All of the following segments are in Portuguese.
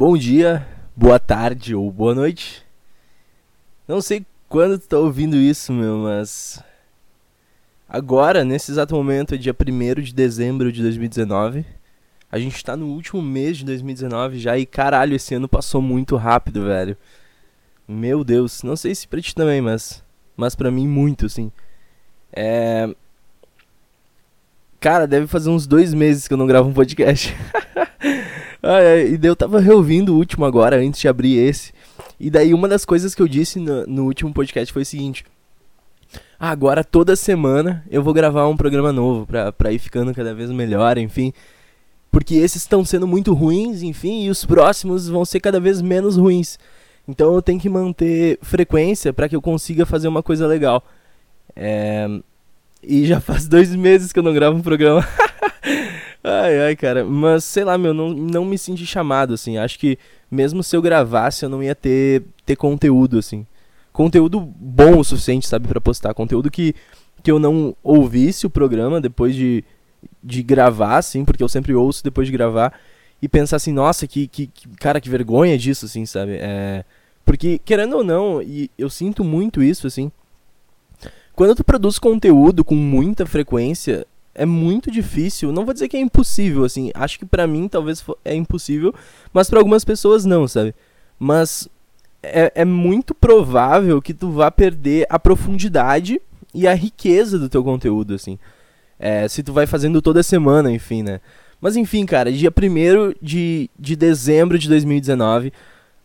bom dia, boa tarde ou boa noite. Não sei quando tu tá ouvindo isso, meu, mas. Agora, nesse exato momento, é dia 1 de dezembro de 2019. A gente tá no último mês de 2019 já e caralho, esse ano passou muito rápido, velho. Meu Deus, não sei se pra ti também, mas. Mas pra mim, muito, assim. É. Cara, deve fazer uns dois meses que eu não gravo um podcast. ai, ai, e eu tava reouvindo o último agora, antes de abrir esse. E daí uma das coisas que eu disse no, no último podcast foi o seguinte. Ah, agora toda semana eu vou gravar um programa novo pra, pra ir ficando cada vez melhor, enfim. Porque esses estão sendo muito ruins, enfim, e os próximos vão ser cada vez menos ruins. Então eu tenho que manter frequência para que eu consiga fazer uma coisa legal. É... E já faz dois meses que eu não gravo um programa. ai, ai, cara. Mas sei lá, meu, não, não me senti chamado, assim. Acho que mesmo se eu gravasse, eu não ia ter, ter conteúdo, assim. Conteúdo bom o suficiente, sabe, para postar. Conteúdo que, que eu não ouvisse o programa depois de, de gravar, assim, porque eu sempre ouço depois de gravar. E pensar assim, nossa, que, que, que cara, que vergonha disso, assim, sabe? É, porque, querendo ou não, e eu sinto muito isso, assim. Quando tu produz conteúdo com muita frequência, é muito difícil. Não vou dizer que é impossível, assim. Acho que para mim talvez é impossível, mas para algumas pessoas não, sabe? Mas é, é muito provável que tu vá perder a profundidade e a riqueza do teu conteúdo, assim. É, se tu vai fazendo toda semana, enfim, né? Mas enfim, cara, dia 1 de, de dezembro de 2019.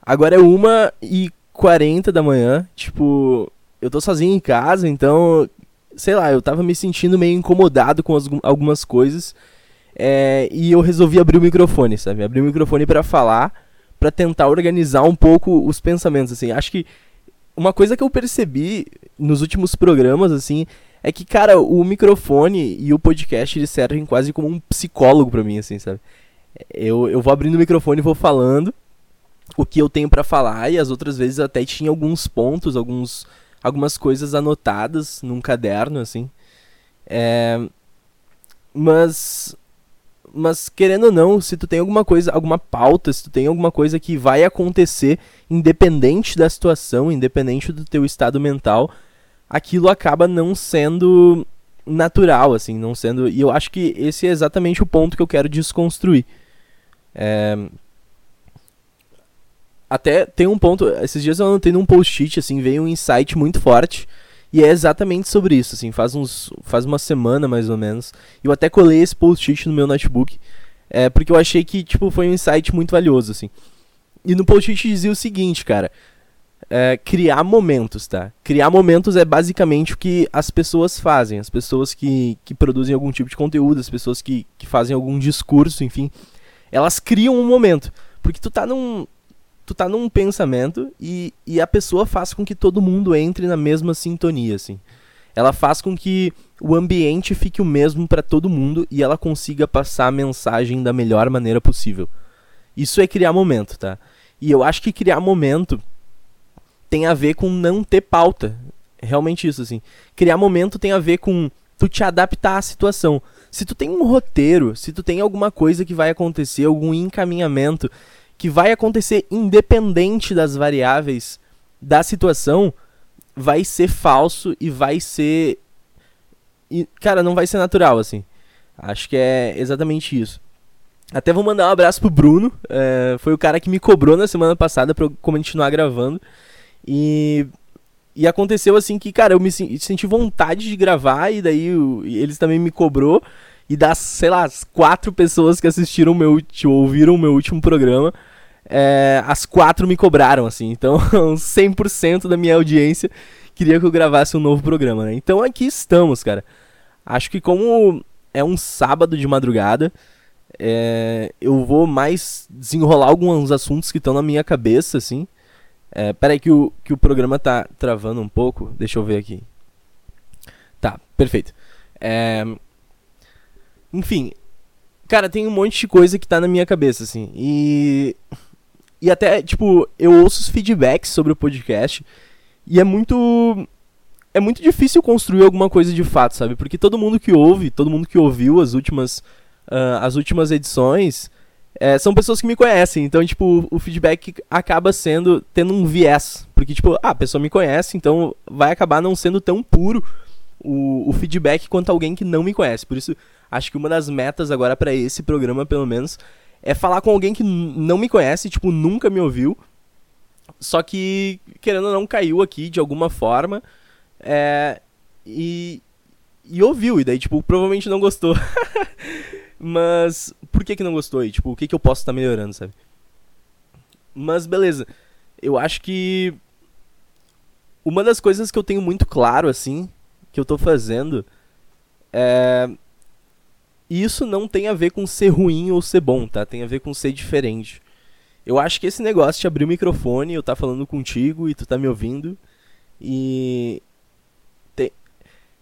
Agora é 1h40 da manhã. Tipo, eu tô sozinho em casa, então sei lá, eu tava me sentindo meio incomodado com as, algumas coisas. É, e eu resolvi abrir o microfone, sabe? Abrir o microfone para falar, para tentar organizar um pouco os pensamentos, assim. Acho que uma coisa que eu percebi nos últimos programas, assim, é que, cara, o microfone e o podcast eles servem quase como um psicólogo para mim, assim, sabe? Eu, eu vou abrindo o microfone e vou falando o que eu tenho para falar, e as outras vezes até tinha alguns pontos, alguns algumas coisas anotadas num caderno, assim. É, mas, mas querendo ou não, se tu tem alguma coisa, alguma pauta, se tu tem alguma coisa que vai acontecer, independente da situação, independente do teu estado mental, aquilo acaba não sendo natural, assim, não sendo. E eu acho que esse é exatamente o ponto que eu quero desconstruir. É, até tem um ponto, esses dias eu anotei num post-it, assim, veio um insight muito forte. E é exatamente sobre isso, assim, faz uns. faz uma semana mais ou menos. Eu até colei esse post-it no meu notebook. É, porque eu achei que, tipo, foi um insight muito valioso, assim. E no post-it dizia o seguinte, cara. É, criar momentos, tá? Criar momentos é basicamente o que as pessoas fazem. As pessoas que, que produzem algum tipo de conteúdo, as pessoas que, que fazem algum discurso, enfim. Elas criam um momento. Porque tu tá num, tu tá num pensamento e, e a pessoa faz com que todo mundo entre na mesma sintonia, assim. Ela faz com que o ambiente fique o mesmo para todo mundo e ela consiga passar a mensagem da melhor maneira possível. Isso é criar momento, tá? E eu acho que criar momento tem a ver com não ter pauta. Realmente isso, assim. Criar momento tem a ver com tu te adaptar à situação. Se tu tem um roteiro, se tu tem alguma coisa que vai acontecer, algum encaminhamento que vai acontecer independente das variáveis da situação, vai ser falso e vai ser. E, cara, não vai ser natural, assim. Acho que é exatamente isso. Até vou mandar um abraço pro Bruno. É, foi o cara que me cobrou na semana passada pra eu continuar gravando. E. E aconteceu assim que, cara, eu me senti vontade de gravar e daí o, eles também me cobrou. E das, sei lá, as quatro pessoas que assistiram meu, ouviram o meu último programa, é, as quatro me cobraram, assim. Então, 100% da minha audiência queria que eu gravasse um novo programa, né? Então aqui estamos, cara. Acho que como é um sábado de madrugada, é, eu vou mais desenrolar alguns assuntos que estão na minha cabeça, assim. É, peraí que o, que o programa tá travando um pouco. Deixa eu ver aqui. Tá, perfeito. É, enfim, cara, tem um monte de coisa que tá na minha cabeça, assim. E. E até, tipo, eu ouço os feedbacks sobre o podcast. E é muito. É muito difícil construir alguma coisa de fato, sabe? Porque todo mundo que ouve, todo mundo que ouviu as últimas, uh, as últimas edições, é, são pessoas que me conhecem, então, tipo, o feedback acaba sendo, tendo um viés. Porque, tipo, ah, a pessoa me conhece, então vai acabar não sendo tão puro o, o feedback quanto alguém que não me conhece. Por isso, acho que uma das metas agora para esse programa, pelo menos, é falar com alguém que não me conhece, tipo, nunca me ouviu, só que, querendo ou não, caiu aqui de alguma forma, é, e, e ouviu, e daí, tipo, provavelmente não gostou. Mas por que que não gostou? E, tipo, o que que eu posso estar tá melhorando, sabe? Mas beleza. Eu acho que uma das coisas que eu tenho muito claro assim, que eu tô fazendo é isso não tem a ver com ser ruim ou ser bom, tá? Tem a ver com ser diferente. Eu acho que esse negócio de abrir o microfone, eu tá falando contigo e tu tá me ouvindo e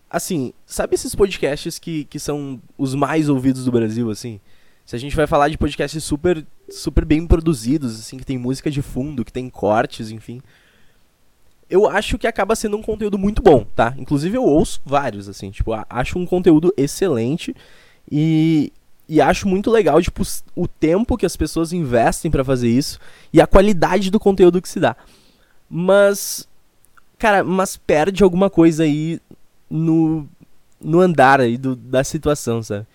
assim, sabe esses podcasts que, que são os mais ouvidos do Brasil, assim? Se a gente vai falar de podcasts super, super bem produzidos, assim, que tem música de fundo, que tem cortes, enfim. Eu acho que acaba sendo um conteúdo muito bom, tá? Inclusive eu ouço vários, assim, tipo, acho um conteúdo excelente e, e acho muito legal, tipo, o tempo que as pessoas investem para fazer isso e a qualidade do conteúdo que se dá. Mas, cara, mas perde alguma coisa aí no, no andar aí do, da situação, sabe?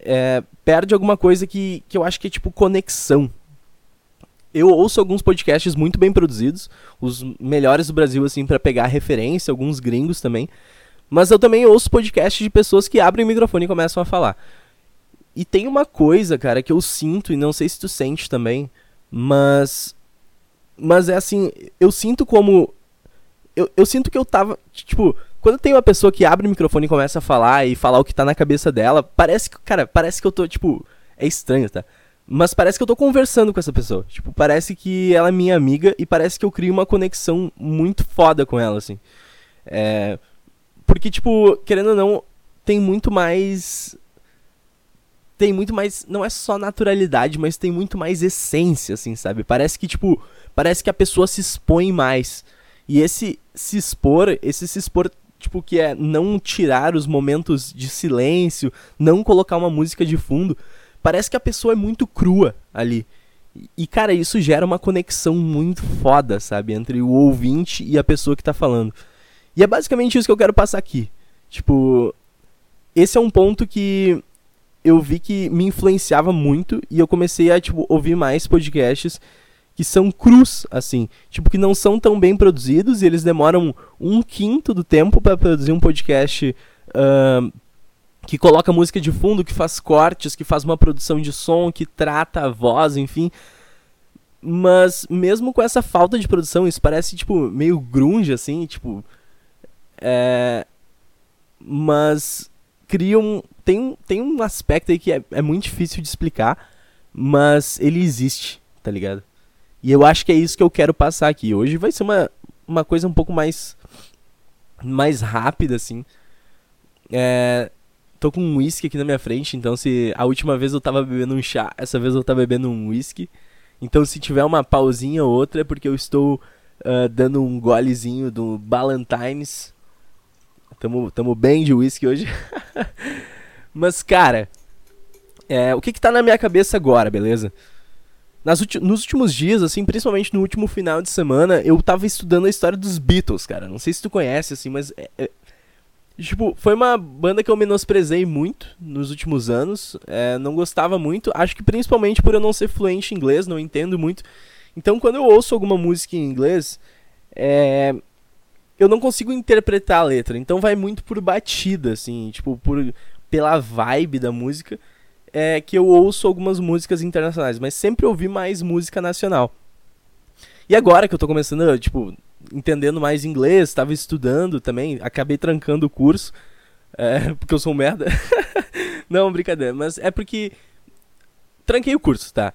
É, perde alguma coisa que, que eu acho que é tipo conexão. Eu ouço alguns podcasts muito bem produzidos, os melhores do Brasil, assim, para pegar referência, alguns gringos também. Mas eu também ouço podcasts de pessoas que abrem o microfone e começam a falar. E tem uma coisa, cara, que eu sinto, e não sei se tu sente também, mas. Mas é assim, eu sinto como. Eu, eu sinto que eu tava. Tipo, quando tem uma pessoa que abre o microfone e começa a falar e falar o que tá na cabeça dela, parece que, cara, parece que eu tô, tipo, é estranho, tá? Mas parece que eu tô conversando com essa pessoa. Tipo, parece que ela é minha amiga e parece que eu crio uma conexão muito foda com ela, assim. É. Porque, tipo, querendo ou não, tem muito mais. Tem muito mais. Não é só naturalidade, mas tem muito mais essência, assim, sabe? Parece que, tipo. Parece que a pessoa se expõe mais. E esse se expor, esse se expor tipo, que é não tirar os momentos de silêncio, não colocar uma música de fundo. Parece que a pessoa é muito crua ali. E, cara, isso gera uma conexão muito foda, sabe? Entre o ouvinte e a pessoa que tá falando. E é basicamente isso que eu quero passar aqui. Tipo, esse é um ponto que eu vi que me influenciava muito e eu comecei a, tipo, ouvir mais podcasts que são crus, assim. Tipo, que não são tão bem produzidos e eles demoram um quinto do tempo para produzir um podcast uh, que coloca música de fundo, que faz cortes, que faz uma produção de som, que trata a voz, enfim. Mas mesmo com essa falta de produção, isso parece, tipo, meio grunge, assim, tipo... É... Mas cria um... Tem, tem um aspecto aí que é, é muito difícil de explicar, mas ele existe, tá ligado? E eu acho que é isso que eu quero passar aqui. Hoje vai ser uma, uma coisa um pouco mais mais rápida, assim. É, tô com um whisky aqui na minha frente, então se a última vez eu tava bebendo um chá, essa vez eu tava bebendo um whisky. Então se tiver uma pausinha ou outra é porque eu estou uh, dando um golezinho do Ballantines. Tamo, tamo bem de whisky hoje. Mas, cara, é, o que que tá na minha cabeça agora, beleza? Nas nos últimos dias, assim, principalmente no último final de semana, eu tava estudando a história dos Beatles, cara. Não sei se tu conhece, assim, mas. É, é, tipo, foi uma banda que eu menosprezei muito nos últimos anos. É, não gostava muito. Acho que principalmente por eu não ser fluente em inglês, não entendo muito. Então, quando eu ouço alguma música em inglês, é, eu não consigo interpretar a letra. Então, vai muito por batida, assim, tipo, por, pela vibe da música é que eu ouço algumas músicas internacionais, mas sempre ouvi mais música nacional. E agora que eu tô começando, tipo, entendendo mais inglês, estava estudando também, acabei trancando o curso, é, porque eu sou um merda. Não, brincadeira, mas é porque tranquei o curso, tá?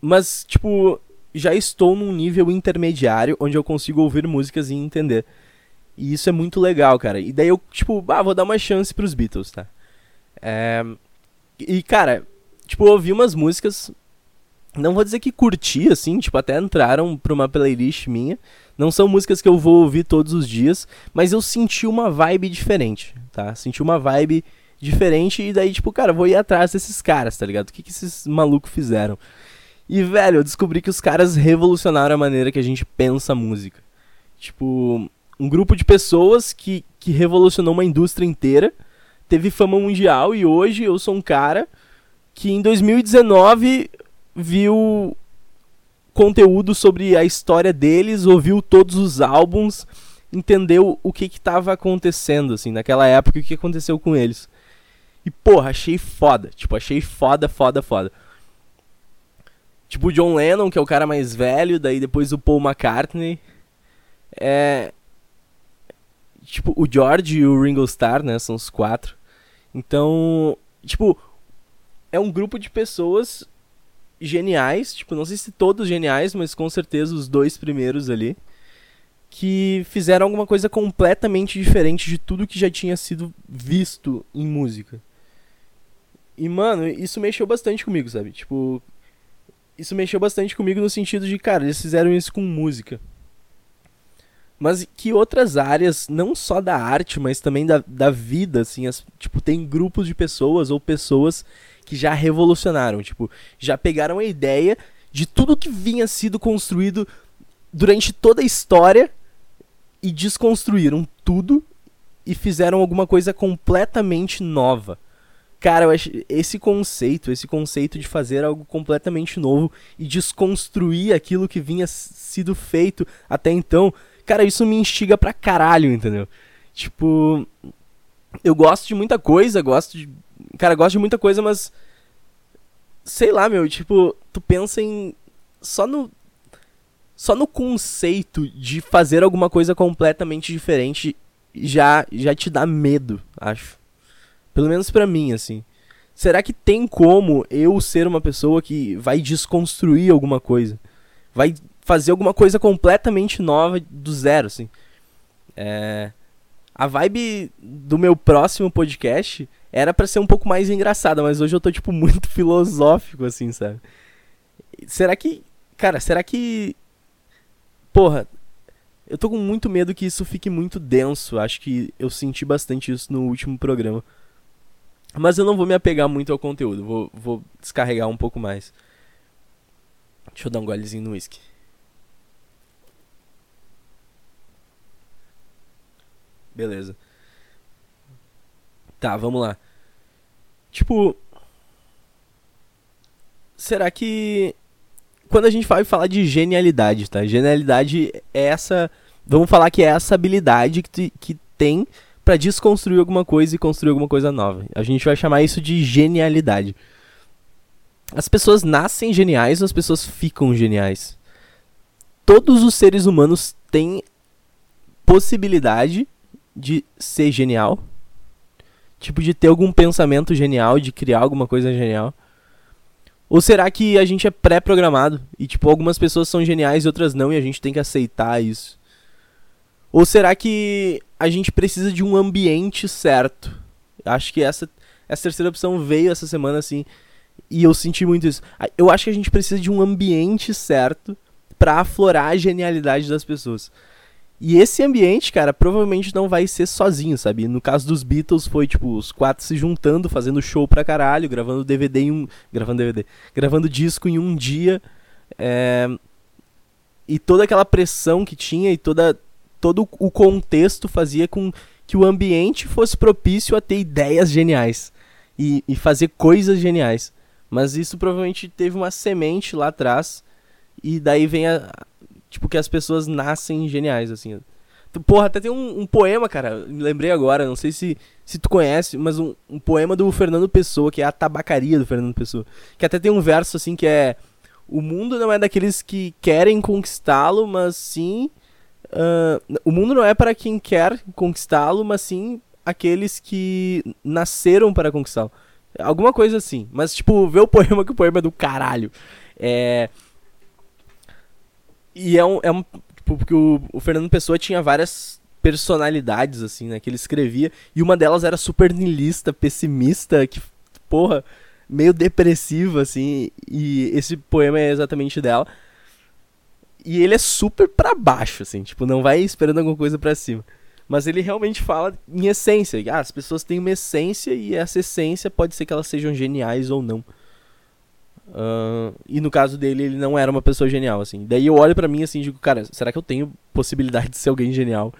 Mas, tipo, já estou num nível intermediário onde eu consigo ouvir músicas e entender. E isso é muito legal, cara. E daí eu, tipo, ah, vou dar uma chance pros Beatles, tá? É, e, cara, tipo, eu ouvi umas músicas. Não vou dizer que curti, assim, tipo, até entraram pra uma playlist minha. Não são músicas que eu vou ouvir todos os dias, mas eu senti uma vibe diferente, tá? Senti uma vibe diferente. E daí, tipo, cara, vou ir atrás desses caras, tá ligado? O que, que esses malucos fizeram? E, velho, eu descobri que os caras revolucionaram a maneira que a gente pensa música. Tipo, um grupo de pessoas que, que revolucionou uma indústria inteira, teve fama mundial e hoje eu sou um cara que em 2019 viu conteúdo sobre a história deles, ouviu todos os álbuns, entendeu o que estava acontecendo, assim, naquela época, o que aconteceu com eles. E, porra, achei foda. Tipo, achei foda, foda, foda. Tipo o John Lennon, que é o cara mais velho, daí depois o Paul McCartney. É. Tipo, o George e o Ringo Starr, né? São os quatro. Então, tipo, é um grupo de pessoas geniais, tipo, não sei se todos geniais, mas com certeza os dois primeiros ali, que fizeram alguma coisa completamente diferente de tudo que já tinha sido visto em música. E, mano, isso mexeu bastante comigo, sabe? Tipo, isso mexeu bastante comigo no sentido de, cara, eles fizeram isso com música. Mas que outras áreas, não só da arte, mas também da, da vida, assim, as, tipo, tem grupos de pessoas ou pessoas que já revolucionaram, tipo, já pegaram a ideia de tudo que vinha sido construído durante toda a história e desconstruíram tudo e fizeram alguma coisa completamente nova. Cara, eu acho esse conceito, esse conceito de fazer algo completamente novo e desconstruir aquilo que vinha sido feito até então, cara, isso me instiga pra caralho, entendeu? Tipo, eu gosto de muita coisa, gosto de Cara, gosto de muita coisa, mas. Sei lá, meu, tipo, tu pensa em. Só no. Só no conceito de fazer alguma coisa completamente diferente já, já te dá medo, acho. Pelo menos pra mim, assim. Será que tem como eu ser uma pessoa que vai desconstruir alguma coisa? Vai fazer alguma coisa completamente nova do zero, assim? É. A vibe do meu próximo podcast era para ser um pouco mais engraçada, mas hoje eu tô, tipo, muito filosófico, assim, sabe? Será que. Cara, será que. Porra, eu tô com muito medo que isso fique muito denso. Acho que eu senti bastante isso no último programa. Mas eu não vou me apegar muito ao conteúdo, vou, vou descarregar um pouco mais. Deixa eu dar um golezinho no whisky. Beleza. Tá, vamos lá. Tipo. Será que. Quando a gente vai falar de genialidade, tá? Genialidade é essa. Vamos falar que é essa habilidade que, que tem para desconstruir alguma coisa e construir alguma coisa nova. A gente vai chamar isso de genialidade. As pessoas nascem geniais ou as pessoas ficam geniais? Todos os seres humanos têm possibilidade de ser genial Tipo, de ter algum pensamento genial, de criar alguma coisa genial? Ou será que a gente é pré-programado e, tipo, algumas pessoas são geniais e outras não e a gente tem que aceitar isso? Ou será que a gente precisa de um ambiente certo? Acho que essa, essa terceira opção veio essa semana, assim, e eu senti muito isso. Eu acho que a gente precisa de um ambiente certo para aflorar a genialidade das pessoas. E esse ambiente, cara, provavelmente não vai ser sozinho, sabe? No caso dos Beatles, foi tipo os quatro se juntando, fazendo show pra caralho, gravando DVD em um. Gravando DVD. Gravando disco em um dia. É... E toda aquela pressão que tinha e toda, todo o contexto fazia com que o ambiente fosse propício a ter ideias geniais e, e fazer coisas geniais. Mas isso provavelmente teve uma semente lá atrás. E daí vem a, tipo, que as pessoas nascem geniais, assim. Porra, até tem um, um, poema, cara, me lembrei agora, não sei se, se tu conhece, mas um, um, poema do Fernando Pessoa, que é a tabacaria do Fernando Pessoa. Que até tem um verso, assim, que é... O mundo não é daqueles que querem conquistá-lo, mas sim... Uh, o mundo não é para quem quer conquistá-lo, mas sim aqueles que nasceram para conquistá-lo. Alguma coisa assim. Mas, tipo, vê o poema que o poema é do caralho. É... E é um. É um tipo, porque o, o Fernando Pessoa tinha várias personalidades, assim, né? Que ele escrevia. E uma delas era super niilista, pessimista, que, porra, meio depressiva, assim. E esse poema é exatamente dela. E ele é super pra baixo, assim, tipo, não vai esperando alguma coisa pra cima. Mas ele realmente fala em essência. Ah, as pessoas têm uma essência e essa essência pode ser que elas sejam geniais ou não. Uh, e no caso dele, ele não era uma pessoa genial, assim. Daí eu olho para mim assim e digo, cara, será que eu tenho possibilidade de ser alguém genial?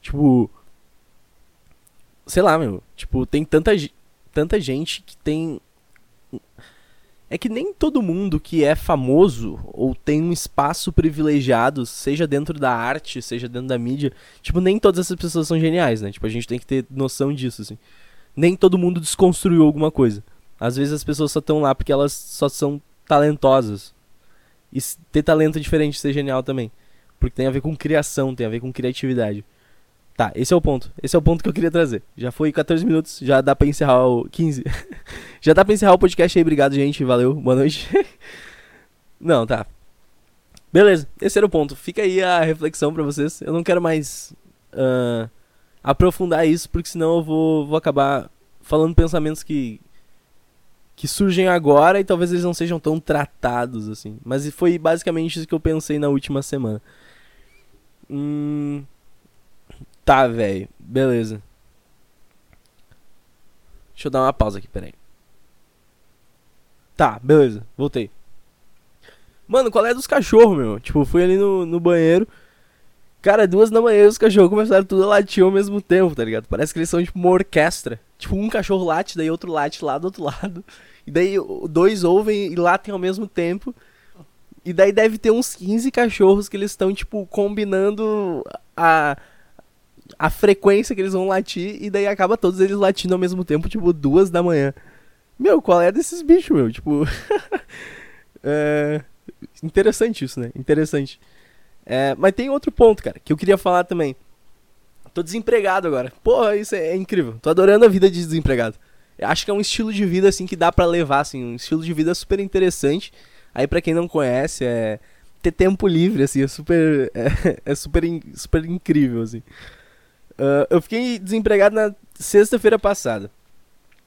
Tipo. Sei lá, meu. Tipo, tem tanta, tanta gente que tem é que nem todo mundo que é famoso ou tem um espaço privilegiado, seja dentro da arte, seja dentro da mídia, tipo, nem todas essas pessoas são geniais, né? Tipo, a gente tem que ter noção disso, assim. Nem todo mundo desconstruiu alguma coisa. Às vezes as pessoas só estão lá porque elas só são talentosas. E ter talento é diferente de ser genial também. Porque tem a ver com criação, tem a ver com criatividade. Tá, esse é o ponto. Esse é o ponto que eu queria trazer. Já foi 14 minutos, já dá pra encerrar o. 15. já dá pra encerrar o podcast aí. Obrigado, gente. Valeu. Boa noite. não, tá. Beleza, esse era o ponto. Fica aí a reflexão pra vocês. Eu não quero mais uh, aprofundar isso, porque senão eu vou, vou acabar falando pensamentos que. Que surgem agora e talvez eles não sejam tão tratados assim. Mas foi basicamente isso que eu pensei na última semana. Hum. Tá, velho. Beleza. Deixa eu dar uma pausa aqui, peraí. Tá, beleza. Voltei. Mano, qual é dos cachorros, meu? Tipo, fui ali no, no banheiro. Cara, duas da manhã os cachorros começaram tudo a latir ao mesmo tempo, tá ligado? Parece que eles são tipo uma orquestra. Tipo, um cachorro late, daí outro late lá do outro lado. E daí dois ouvem e latem ao mesmo tempo. E daí deve ter uns 15 cachorros que eles estão, tipo, combinando a a frequência que eles vão latir e daí acaba todos eles latindo ao mesmo tempo, tipo, duas da manhã. Meu, qual é desses bichos, meu? Tipo. é... Interessante isso, né? Interessante. É... Mas tem outro ponto, cara, que eu queria falar também. Tô desempregado agora. Porra, isso é, é incrível. Tô adorando a vida de desempregado. Eu acho que é um estilo de vida, assim, que dá para levar, assim. Um estilo de vida super interessante. Aí, para quem não conhece, é. Ter tempo livre, assim, é super. É, é super, super incrível, assim. Uh, eu fiquei desempregado na sexta-feira passada.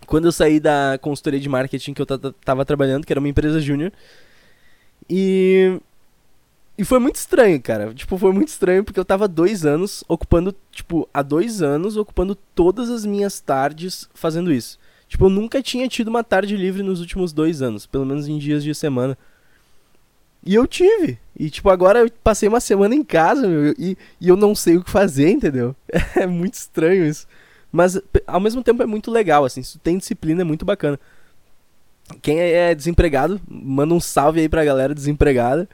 Quando eu saí da consultoria de marketing que eu tava trabalhando, que era uma empresa júnior. E. E foi muito estranho, cara. Tipo, foi muito estranho porque eu tava dois anos ocupando, tipo, há dois anos ocupando todas as minhas tardes fazendo isso. Tipo, eu nunca tinha tido uma tarde livre nos últimos dois anos, pelo menos em dias de semana. E eu tive. E, tipo, agora eu passei uma semana em casa, meu, e, e eu não sei o que fazer, entendeu? É muito estranho isso. Mas, ao mesmo tempo, é muito legal, assim. Se tem disciplina, é muito bacana. Quem é desempregado, manda um salve aí pra galera desempregada.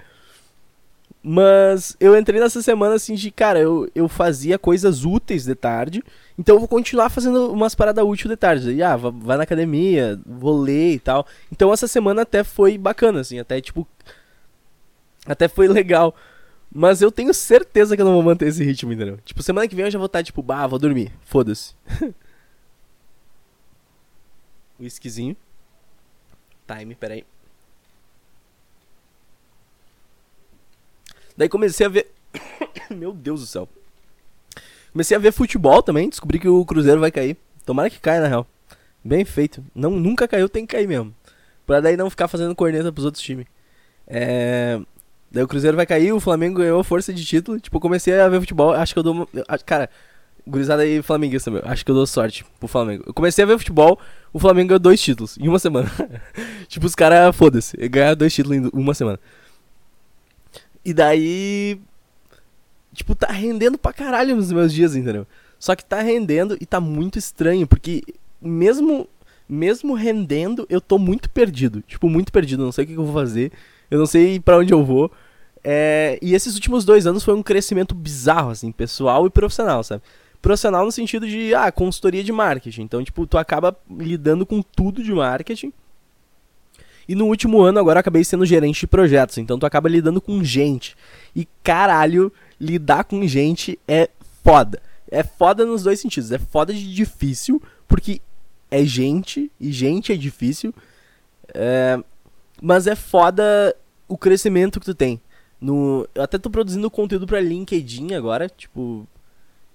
Mas eu entrei nessa semana assim de, cara, eu, eu fazia coisas úteis de tarde. Então eu vou continuar fazendo umas paradas úteis de tarde. E, ah, vai na academia, vou ler e tal. Então essa semana até foi bacana, assim. Até, tipo, até foi legal. Mas eu tenho certeza que eu não vou manter esse ritmo, entendeu? Tipo, semana que vem eu já vou estar, tipo, bah, vou dormir. Foda-se. Whiskyzinho. Time, peraí. Daí comecei a ver. Meu Deus do céu. Comecei a ver futebol também. Descobri que o Cruzeiro vai cair. Tomara que caia, na real. Bem feito. Não, nunca caiu, tem que cair mesmo. Pra daí não ficar fazendo corneta pros outros times. É. Daí o Cruzeiro vai cair, o Flamengo ganhou força de título. Tipo, comecei a ver futebol, acho que eu dou. Cara, gurizada aí flamenguista, meu. Acho que eu dou sorte pro Flamengo. Eu comecei a ver futebol, o Flamengo ganhou dois títulos em uma semana. tipo, os caras, foda-se, ganharam dois títulos em uma semana. E daí. Tipo, tá rendendo pra caralho nos meus dias, entendeu? Só que tá rendendo e tá muito estranho, porque mesmo mesmo rendendo, eu tô muito perdido. Tipo, muito perdido. Não sei o que eu vou fazer. Eu não sei para onde eu vou. É, e esses últimos dois anos foi um crescimento bizarro, assim, pessoal e profissional, sabe? Profissional no sentido de, ah, consultoria de marketing. Então, tipo, tu acaba lidando com tudo de marketing. E no último ano, agora, acabei sendo gerente de projetos. Então, tu acaba lidando com gente. E, caralho, lidar com gente é foda. É foda nos dois sentidos. É foda de difícil, porque é gente, e gente é difícil. É, mas é foda o crescimento que tu tem. No, eu até tô produzindo conteúdo para LinkedIn agora, tipo,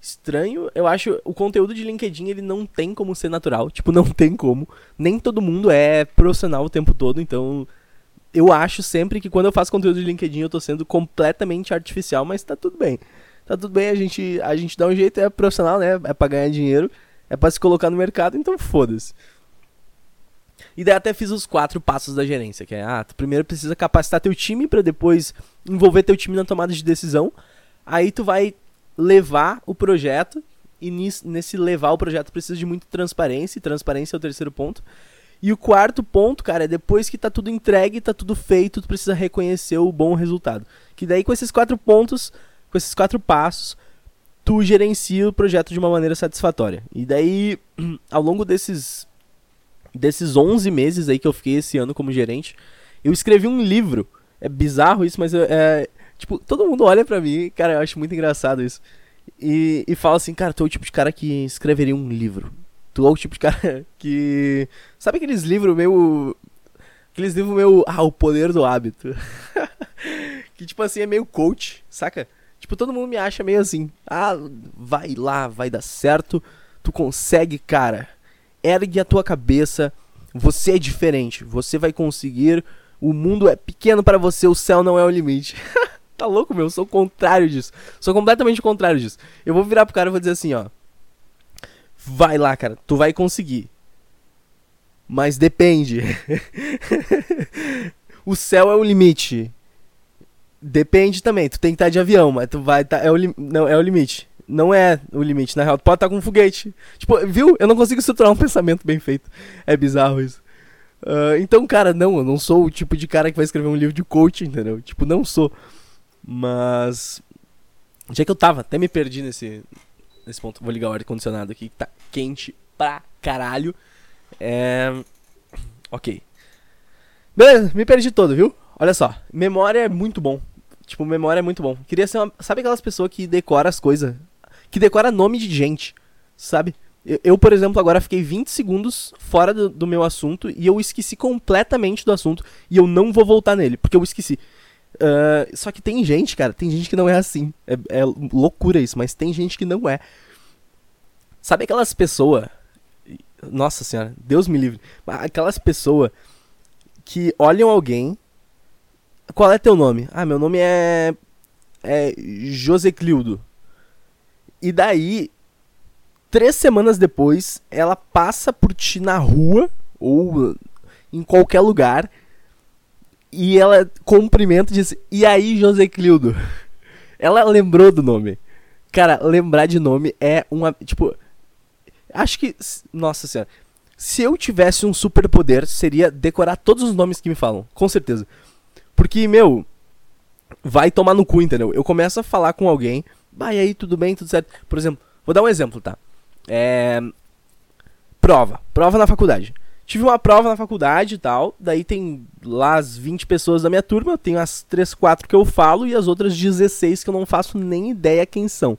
estranho. Eu acho o conteúdo de LinkedIn ele não tem como ser natural, tipo, não tem como. Nem todo mundo é profissional o tempo todo, então eu acho sempre que quando eu faço conteúdo de LinkedIn eu tô sendo completamente artificial, mas tá tudo bem. tá tudo bem, a gente, a gente dá um jeito, é profissional, né? É pra ganhar dinheiro, é pra se colocar no mercado, então foda-se. E daí até fiz os quatro passos da gerência, que é, ah, tu primeiro precisa capacitar teu time para depois envolver teu time na tomada de decisão. Aí tu vai levar o projeto e nesse levar o projeto precisa de muita transparência, e transparência é o terceiro ponto. E o quarto ponto, cara, é depois que tá tudo entregue, tá tudo feito, tu precisa reconhecer o bom resultado. Que daí com esses quatro pontos, com esses quatro passos, tu gerencia o projeto de uma maneira satisfatória. E daí, ao longo desses desses 11 meses aí que eu fiquei esse ano como gerente, eu escrevi um livro. É bizarro isso, mas é, tipo, todo mundo olha pra mim, cara, eu acho muito engraçado isso. E, e fala assim, cara, tu é o tipo de cara que escreveria um livro. Tu é o tipo de cara que. Sabe aqueles livros meio. Aqueles livros meio. Ah, o poder do hábito. que tipo assim é meio coach, saca? Tipo, todo mundo me acha meio assim. Ah, vai lá, vai dar certo. Tu consegue, cara. Ergue a tua cabeça. Você é diferente. Você vai conseguir. O mundo é pequeno para você, o céu não é o limite. tá louco, meu? Eu sou o contrário disso. Sou completamente o contrário disso. Eu vou virar pro cara e vou dizer assim, ó. Vai lá, cara, tu vai conseguir. Mas depende. o céu é o limite. Depende também, tu tem que estar de avião, mas tu vai tá, é o não é o limite. Não é o limite, na real, tu pode estar com um foguete. Tipo, viu? Eu não consigo estruturar um pensamento bem feito. É bizarro isso. Uh, então, cara, não, eu não sou o tipo de cara que vai escrever um livro de coaching, entendeu? Tipo, não sou. Mas. Já que eu tava, até me perdi nesse, nesse ponto. Vou ligar o ar-condicionado aqui, que tá quente pra caralho. É. Ok. Beleza, me perdi todo, viu? Olha só, memória é muito bom. Tipo, memória é muito bom. Queria ser uma. Sabe aquelas pessoas que decora as coisas? Que decora nome de gente, sabe? Eu, eu, por exemplo, agora fiquei 20 segundos fora do, do, meu assunto e eu esqueci completamente do assunto e eu não vou voltar nele, porque eu esqueci. Uh, só que tem gente, cara, tem gente que não é assim. É, é, loucura isso, mas tem gente que não é. Sabe aquelas pessoas. Nossa senhora, Deus me livre. Aquelas pessoas que olham alguém. Qual é teu nome? Ah, meu nome é. É José Cliudo. E daí, três semanas depois, ela passa por ti na rua ou em qualquer lugar e ela cumprimenta e diz: E aí, José Cliudo? Ela lembrou do nome. Cara, lembrar de nome é uma. Tipo. Acho que. Nossa senhora. Se eu tivesse um superpoder, seria decorar todos os nomes que me falam. Com certeza. Porque, meu. Vai tomar no cu, entendeu? Eu começo a falar com alguém. Vai aí, tudo bem, tudo certo. Por exemplo, vou dar um exemplo, tá? É. Prova. Prova na faculdade. Tive uma prova na faculdade e tal, daí tem lá as 20 pessoas da minha turma, tenho as 3, 4 que eu falo e as outras 16 que eu não faço nem ideia quem são.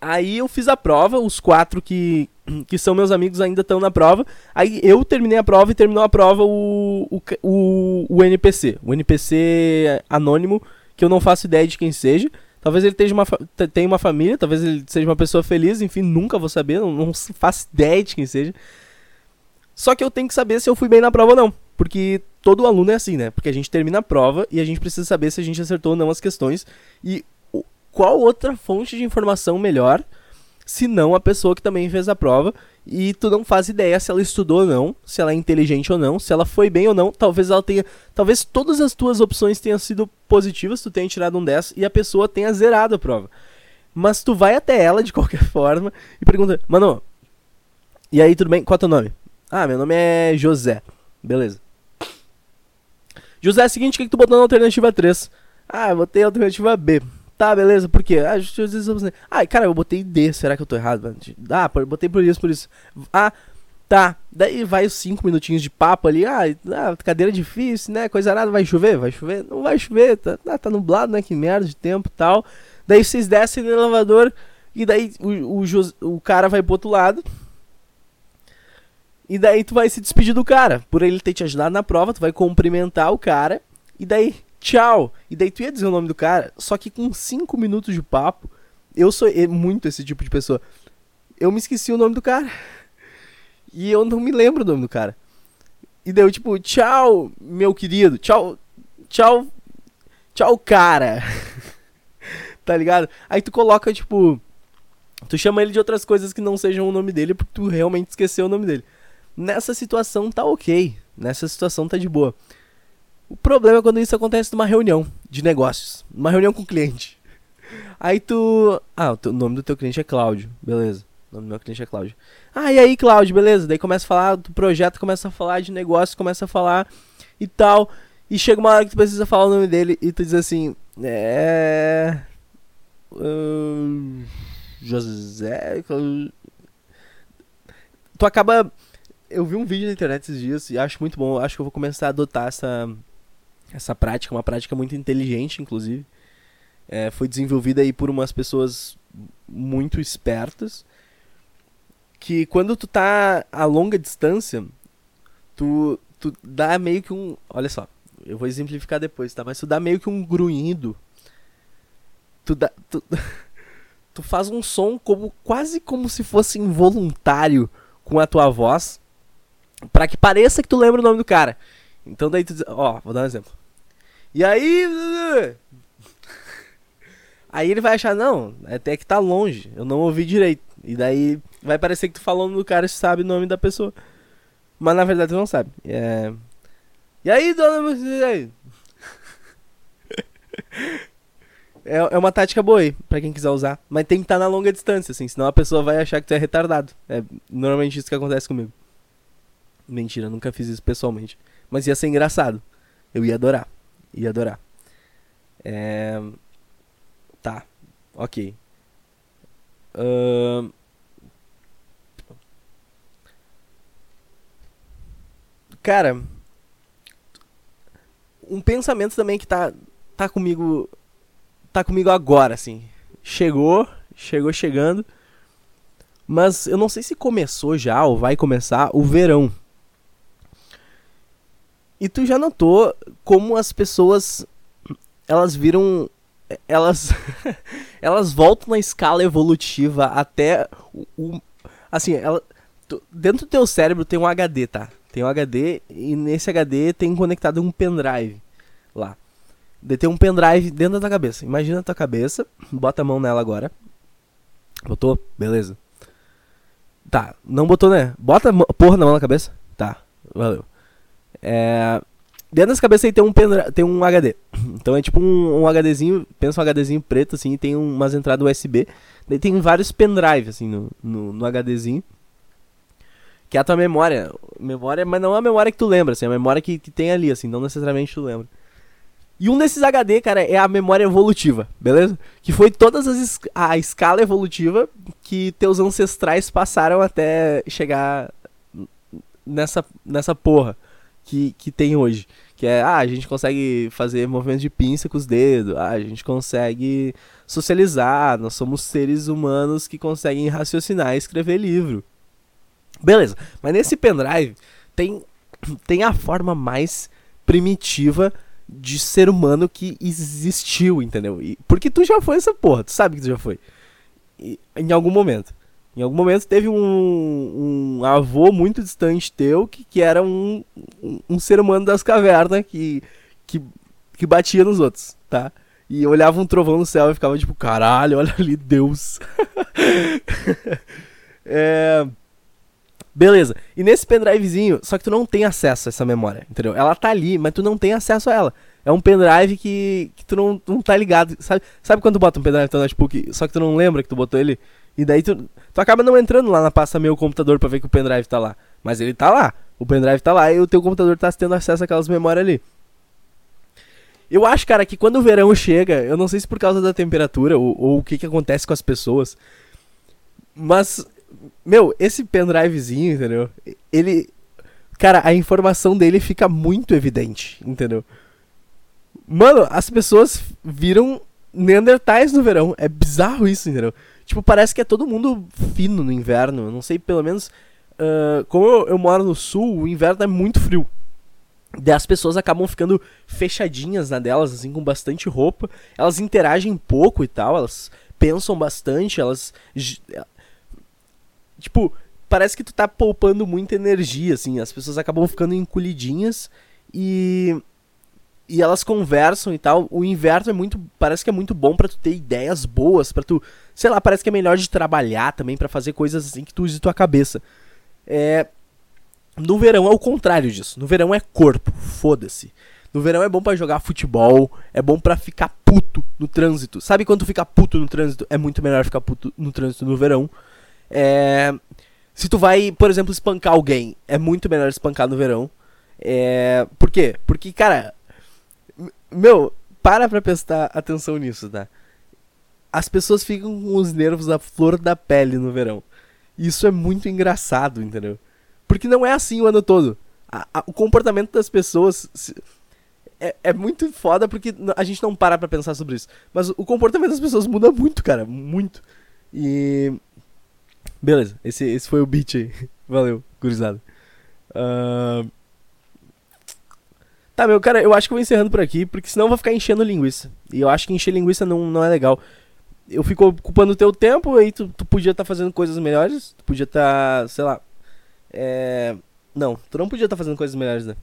Aí eu fiz a prova, os quatro que, que são meus amigos ainda estão na prova. Aí eu terminei a prova e terminou a prova o, o, o, o NPC. O NPC anônimo, que eu não faço ideia de quem seja. Talvez ele tenha uma, tenha uma família, talvez ele seja uma pessoa feliz, enfim, nunca vou saber, não, não faço ideia de quem seja. Só que eu tenho que saber se eu fui bem na prova ou não. Porque todo aluno é assim, né? Porque a gente termina a prova e a gente precisa saber se a gente acertou ou não as questões. E qual outra fonte de informação melhor se não a pessoa que também fez a prova e tu não faz ideia se ela estudou ou não, se ela é inteligente ou não, se ela foi bem ou não. Talvez ela tenha, talvez todas as tuas opções tenham sido positivas, tu tenha tirado um 10 e a pessoa tenha zerado a prova. Mas tu vai até ela de qualquer forma e pergunta: "Mano, e aí tudo bem? Qual é o teu nome?" Ah, meu nome é José. Beleza. José, é o seguinte, o que, que tu botou na alternativa 3? Ah, eu botei a alternativa B. Tá, beleza, por quê? Ah, ah, cara, eu botei D, será que eu tô errado? Ah, botei por isso, por isso. Ah, tá. Daí vai os 5 minutinhos de papo ali. Ah, ah, cadeira difícil, né? Coisa nada, vai chover? Vai chover? Não vai chover, tá, ah, tá nublado, né? Que merda de tempo e tal. Daí vocês descem no elevador e daí o, o, o cara vai pro outro lado e daí tu vai se despedir do cara. Por ele ter te ajudado na prova, tu vai cumprimentar o cara. E daí, tchau. E daí tu ia dizer o nome do cara, só que com 5 minutos de papo, eu sou muito esse tipo de pessoa. Eu me esqueci o nome do cara. E eu não me lembro o nome do cara. E daí eu, tipo, tchau, meu querido. Tchau. Tchau. Tchau, cara. tá ligado? Aí tu coloca, tipo. Tu chama ele de outras coisas que não sejam o nome dele porque tu realmente esqueceu o nome dele. Nessa situação tá ok. Nessa situação tá de boa. O problema é quando isso acontece numa reunião de negócios. Numa reunião com o cliente. Aí tu. Ah, o nome do teu cliente é Cláudio. Beleza. O nome do meu cliente é Cláudio. Ah, e aí, Cláudio, beleza? Daí começa a falar do projeto, começa a falar de negócio, começa a falar e tal. E chega uma hora que tu precisa falar o nome dele e tu diz assim. É. Uh, José. Tu acaba. Eu vi um vídeo na internet esses dias e acho muito bom. Acho que eu vou começar a adotar essa, essa prática, uma prática muito inteligente, inclusive. É, foi desenvolvida aí por umas pessoas muito espertas. Que quando tu tá a longa distância, tu, tu dá meio que um. Olha só, eu vou exemplificar depois, tá? Mas tu dá meio que um grunhido. Tu dá. Tu, tu faz um som como quase como se fosse involuntário com a tua voz. Para que pareça que tu lembra o nome do cara. Então daí tu diz, ó, vou dar um exemplo. E aí. Aí ele vai achar, não, até que tá longe, eu não ouvi direito. E daí vai parecer que tu falando do cara sabe o nome da pessoa. Mas na verdade tu não sabe. É... E aí, dona. É, é uma tática boa aí, pra quem quiser usar. Mas tem que estar tá na longa distância, assim, senão a pessoa vai achar que tu é retardado. É normalmente isso que acontece comigo. Mentira, nunca fiz isso pessoalmente. Mas ia ser engraçado. Eu ia adorar. Ia adorar. É. Tá. Ok. Uh... Cara, um pensamento também que tá, tá comigo. Tá comigo agora, assim. Chegou, chegou chegando. Mas eu não sei se começou já ou vai começar o verão. E tu já notou como as pessoas elas viram elas elas voltam na escala evolutiva até o, o assim, ela tu, dentro do teu cérebro tem um HD, tá? Tem um HD e nesse HD tem conectado um pendrive lá. De tem um pendrive dentro da tua cabeça. Imagina a tua cabeça, bota a mão nela agora. Botou? Beleza. Tá, não botou, né? Bota a porra na mão na cabeça. Tá, valeu. É, dentro dessa cabeça aí tem um, tem um HD. Então é tipo um, um HDzinho, pensa um HDzinho preto assim, tem umas entradas USB. Daí tem vários pendrive assim no, no, no HDzinho que é a tua memória. Memória, mas não é a memória que tu lembra, assim, é a memória que, que tem ali, assim, não necessariamente tu lembra. E um desses HD, cara, é a memória evolutiva, beleza? Que foi todas as a escala evolutiva que teus ancestrais passaram até chegar nessa, nessa porra que, que tem hoje. Que é, ah, a gente consegue fazer movimentos de pinça com os dedos, ah, a gente consegue socializar, nós somos seres humanos que conseguem raciocinar e escrever livro. Beleza, mas nesse pendrive tem, tem a forma mais primitiva de ser humano que existiu, entendeu? E, porque tu já foi essa porra, tu sabe que tu já foi. E, em algum momento. Em algum momento teve um, um avô muito distante teu que, que era um, um, um ser humano das cavernas que, que, que batia nos outros, tá? E olhava um trovão no céu e ficava tipo, caralho, olha ali, Deus. é. Beleza. E nesse pendrivezinho, só que tu não tem acesso a essa memória, entendeu? Ela tá ali, mas tu não tem acesso a ela. É um pendrive que, que tu não, não tá ligado. Sabe, sabe quando tu bota um pendrive no notebook, só que tu não lembra que tu botou ele? E daí tu, tu acaba não entrando lá na pasta meu computador pra ver que o pendrive tá lá. Mas ele tá lá. O pendrive tá lá e o teu computador tá tendo acesso àquelas memórias ali. Eu acho, cara, que quando o verão chega, eu não sei se por causa da temperatura ou, ou o que, que acontece com as pessoas, mas meu, esse pendrivezinho, entendeu? Ele. Cara, a informação dele fica muito evidente, entendeu? Mano, as pessoas viram Neandertais no verão. É bizarro isso, entendeu? Tipo, parece que é todo mundo fino no inverno. Eu não sei, pelo menos. Uh, como eu, eu, moro no sul, o inverno é muito frio. Daí as pessoas acabam ficando fechadinhas na delas, assim, com bastante roupa. Elas interagem pouco e tal, elas pensam bastante, elas Tipo, parece que tu tá poupando muita energia, assim. As pessoas acabam ficando encolhidinhas e. e elas conversam e tal. O inverno é muito, parece que é muito bom para tu ter ideias boas, para tu, sei lá, parece que é melhor de trabalhar também para fazer coisas assim que tu use tua cabeça. É, no verão é o contrário disso. No verão é corpo, foda-se. No verão é bom para jogar futebol, é bom para ficar puto no trânsito. Sabe quando fica puto no trânsito? É muito melhor ficar puto no trânsito no verão. É... Se tu vai, por exemplo, espancar alguém, é muito melhor espancar no verão. É... Por quê? Porque, cara, meu, para pra prestar atenção nisso, tá? As pessoas ficam com os nervos à flor da pele no verão. Isso é muito engraçado, entendeu? Porque não é assim o ano todo. A, a, o comportamento das pessoas se, é, é muito foda porque a gente não para pra pensar sobre isso. Mas o comportamento das pessoas muda muito, cara. Muito. E. Beleza, esse, esse foi o beat aí. Valeu, gurizada. Uh... Tá, meu, cara, eu acho que vou encerrando por aqui, porque senão eu vou ficar enchendo linguiça. E eu acho que encher linguiça não, não é legal. Eu fico ocupando o teu tempo, aí tu, tu podia estar tá fazendo coisas melhores. Tu podia estar, tá, sei lá. É. Não, tu não podia estar tá fazendo coisas melhores, né?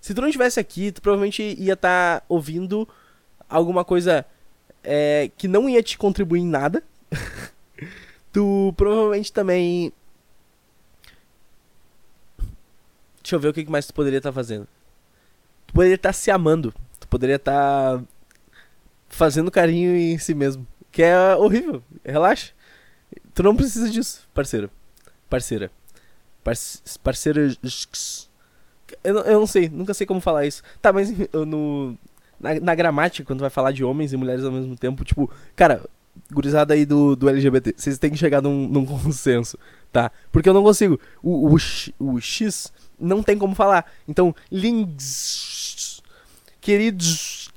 Se tu não estivesse aqui, tu provavelmente ia estar tá ouvindo alguma coisa é, que não ia te contribuir em nada. tu provavelmente também. Deixa eu ver o que mais tu poderia estar tá fazendo tu poderia estar tá se amando. Tu poderia estar tá fazendo carinho em si mesmo. Que é horrível. Relaxa. Tu não precisa disso, parceiro. Parceira. Parce parceira. Eu não, eu não sei, nunca sei como falar isso. Tá, mas no. Na, na, gramática, quando vai falar de homens e mulheres ao mesmo tempo, tipo, cara, gurizada aí do, do LGBT, vocês têm que chegar num, num consenso, tá? Porque eu não consigo. O, o, o X não tem como falar. Então, links queridos.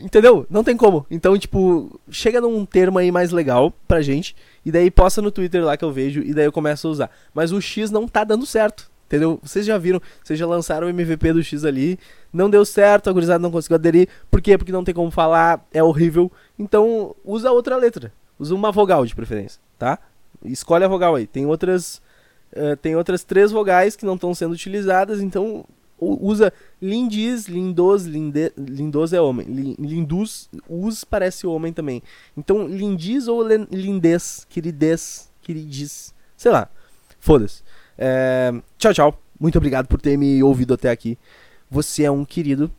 Entendeu? Não tem como. Então, tipo, chega num termo aí mais legal pra gente. E daí posta no Twitter lá que eu vejo. E daí eu começo a usar. Mas o X não tá dando certo. Entendeu? Vocês já viram, vocês já lançaram o MVP do X ali. Não deu certo, a gurizada não conseguiu aderir. Por quê? Porque não tem como falar, é horrível. Então, usa outra letra. Usa uma vogal de preferência, tá? Escolhe a vogal aí. Tem outras. Uh, tem outras três vogais que não estão sendo utilizadas, então usa lindis, lindos, linde, lindos é homem, lindus, us parece homem também. Então, lindis ou lindez, queridez, queridis, sei lá, foda-se. É, tchau, tchau. Muito obrigado por ter me ouvido até aqui. Você é um querido.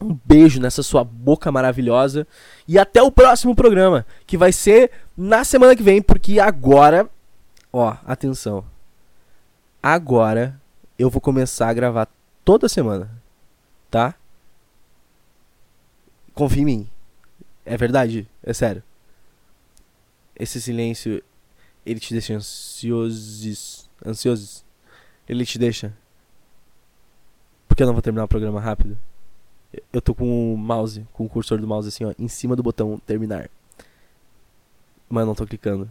Um beijo nessa sua boca maravilhosa. E até o próximo programa, que vai ser na semana que vem, porque agora. Ó, atenção. Agora eu vou começar a gravar toda semana. Tá? Confia em mim. É verdade, é sério. Esse silêncio, ele te deixa ansiosos. Ansiosos. Ele te deixa. Porque eu não vou terminar o programa rápido. Eu tô com o mouse, com o cursor do mouse assim, ó, em cima do botão terminar. Mas não tô clicando.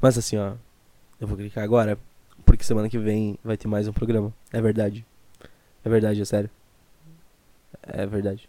Mas assim, ó, eu vou clicar agora, porque semana que vem vai ter mais um programa. É verdade. É verdade, é sério. É verdade.